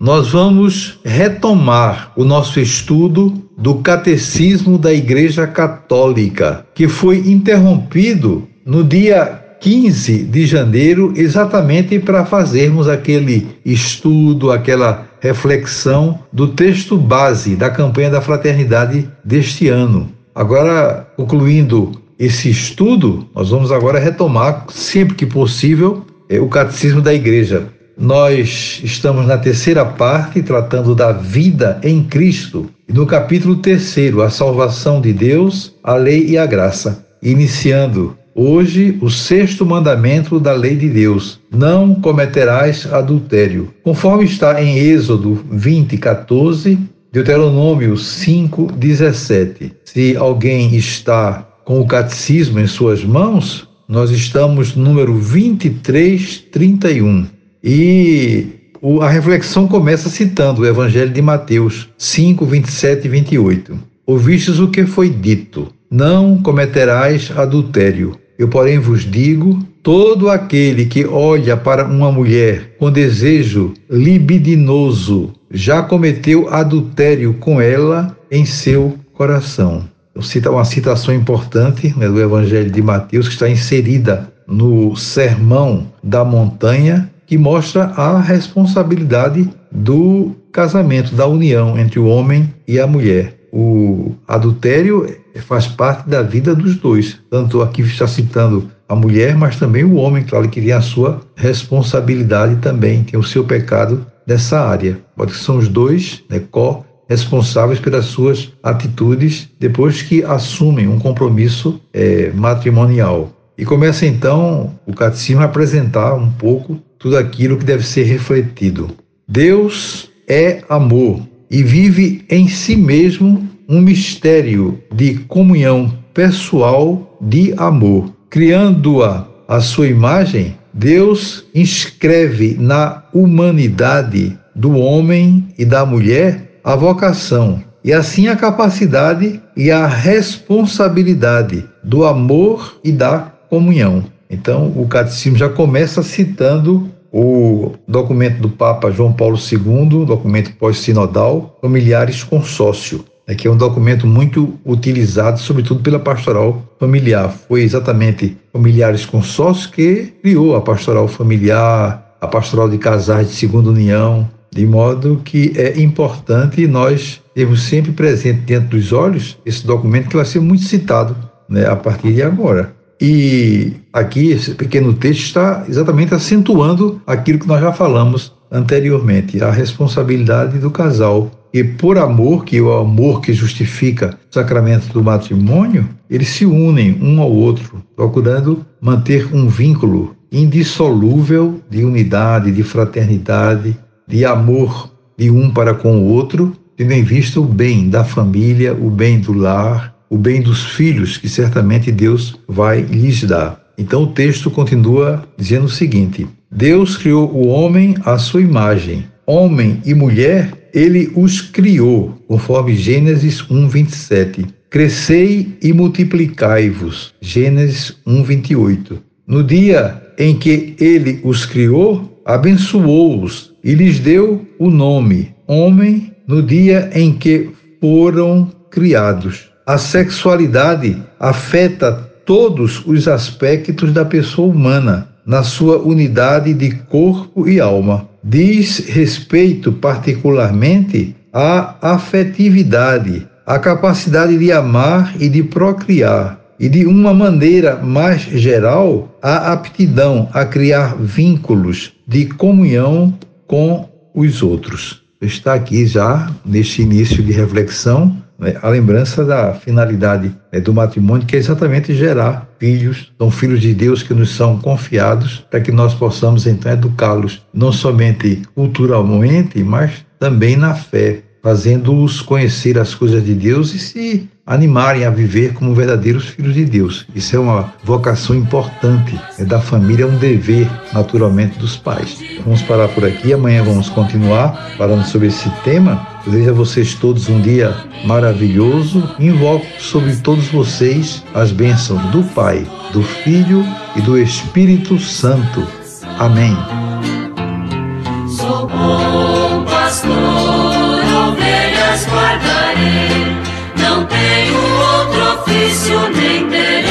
nós vamos retomar o nosso estudo do Catecismo da Igreja Católica, que foi interrompido no dia 15 de janeiro, exatamente para fazermos aquele estudo, aquela reflexão do texto base da campanha da fraternidade deste ano. Agora, concluindo esse estudo, nós vamos agora retomar, sempre que possível, é, o Catecismo da Igreja. Nós estamos na terceira parte, tratando da vida em Cristo, e no capítulo terceiro, a salvação de Deus, a lei e a graça. Iniciando hoje o sexto mandamento da lei de Deus: não cometerás adultério. Conforme está em Êxodo 20, 14, Deuteronômio 5, 17. Se alguém está com o catecismo em suas mãos, nós estamos no número 23, 31. E a reflexão começa citando o Evangelho de Mateus 5, 27 e 28. Ouvistes o que foi dito: Não cometerás adultério. Eu, porém, vos digo: todo aquele que olha para uma mulher com desejo libidinoso já cometeu adultério com ela em seu coração. Cita uma citação importante né, do Evangelho de Mateus que está inserida no Sermão da Montanha que mostra a responsabilidade do casamento, da união entre o homem e a mulher. O adultério faz parte da vida dos dois. Tanto aqui está citando a mulher, mas também o homem, claro que tem a sua responsabilidade também, tem o seu pecado nessa área. Pode que são os dois né, responsáveis pelas suas atitudes depois que assumem um compromisso é, matrimonial. E começa então o catecismo a apresentar um pouco tudo aquilo que deve ser refletido. Deus é amor e vive em si mesmo um mistério de comunhão pessoal de amor. Criando-a à sua imagem, Deus inscreve na humanidade do homem e da mulher a vocação e assim a capacidade e a responsabilidade do amor e da comunhão. Então, o catecismo já começa citando o documento do Papa João Paulo II, documento pós-sinodal, Familiares Consórcio, né, que é um documento muito utilizado, sobretudo pela pastoral familiar. Foi exatamente Familiares Consórcio que criou a pastoral familiar, a pastoral de casais de segunda união, de modo que é importante nós termos sempre presente dentro dos olhos esse documento que vai ser muito citado né, a partir de agora. E aqui esse pequeno texto está exatamente acentuando aquilo que nós já falamos anteriormente, a responsabilidade do casal. E por amor, que é o amor que justifica o sacramento do matrimônio, eles se unem um ao outro, procurando manter um vínculo indissolúvel de unidade, de fraternidade, de amor de um para com o outro, tendo em vista o bem da família, o bem do lar, o bem dos filhos que certamente Deus vai lhes dar. Então o texto continua dizendo o seguinte: Deus criou o homem à sua imagem. Homem e mulher, ele os criou, conforme Gênesis 1:27. Crescei e multiplicai-vos. Gênesis 1:28. No dia em que ele os criou, abençoou-os e lhes deu o nome homem no dia em que foram criados. A sexualidade afeta todos os aspectos da pessoa humana, na sua unidade de corpo e alma. Diz respeito particularmente à afetividade, à capacidade de amar e de procriar, e de uma maneira mais geral, à aptidão a criar vínculos de comunhão com os outros. Está aqui já neste início de reflexão né, a lembrança da finalidade né, do matrimônio, que é exatamente gerar filhos, são filhos de Deus que nos são confiados, para que nós possamos então educá-los, não somente culturalmente, mas também na fé, fazendo-os conhecer as coisas de Deus e se animarem a viver como verdadeiros filhos de Deus. Isso é uma vocação importante, é da família, é um dever, naturalmente, dos pais. Vamos parar por aqui, amanhã vamos continuar falando sobre esse tema. Desejo a vocês todos um dia maravilhoso. Invoco sobre todos vocês as bênçãos do Pai, do Filho e do Espírito Santo. Amém. Sou bom pastor, guardarei, não tenho outro ofício nem terei.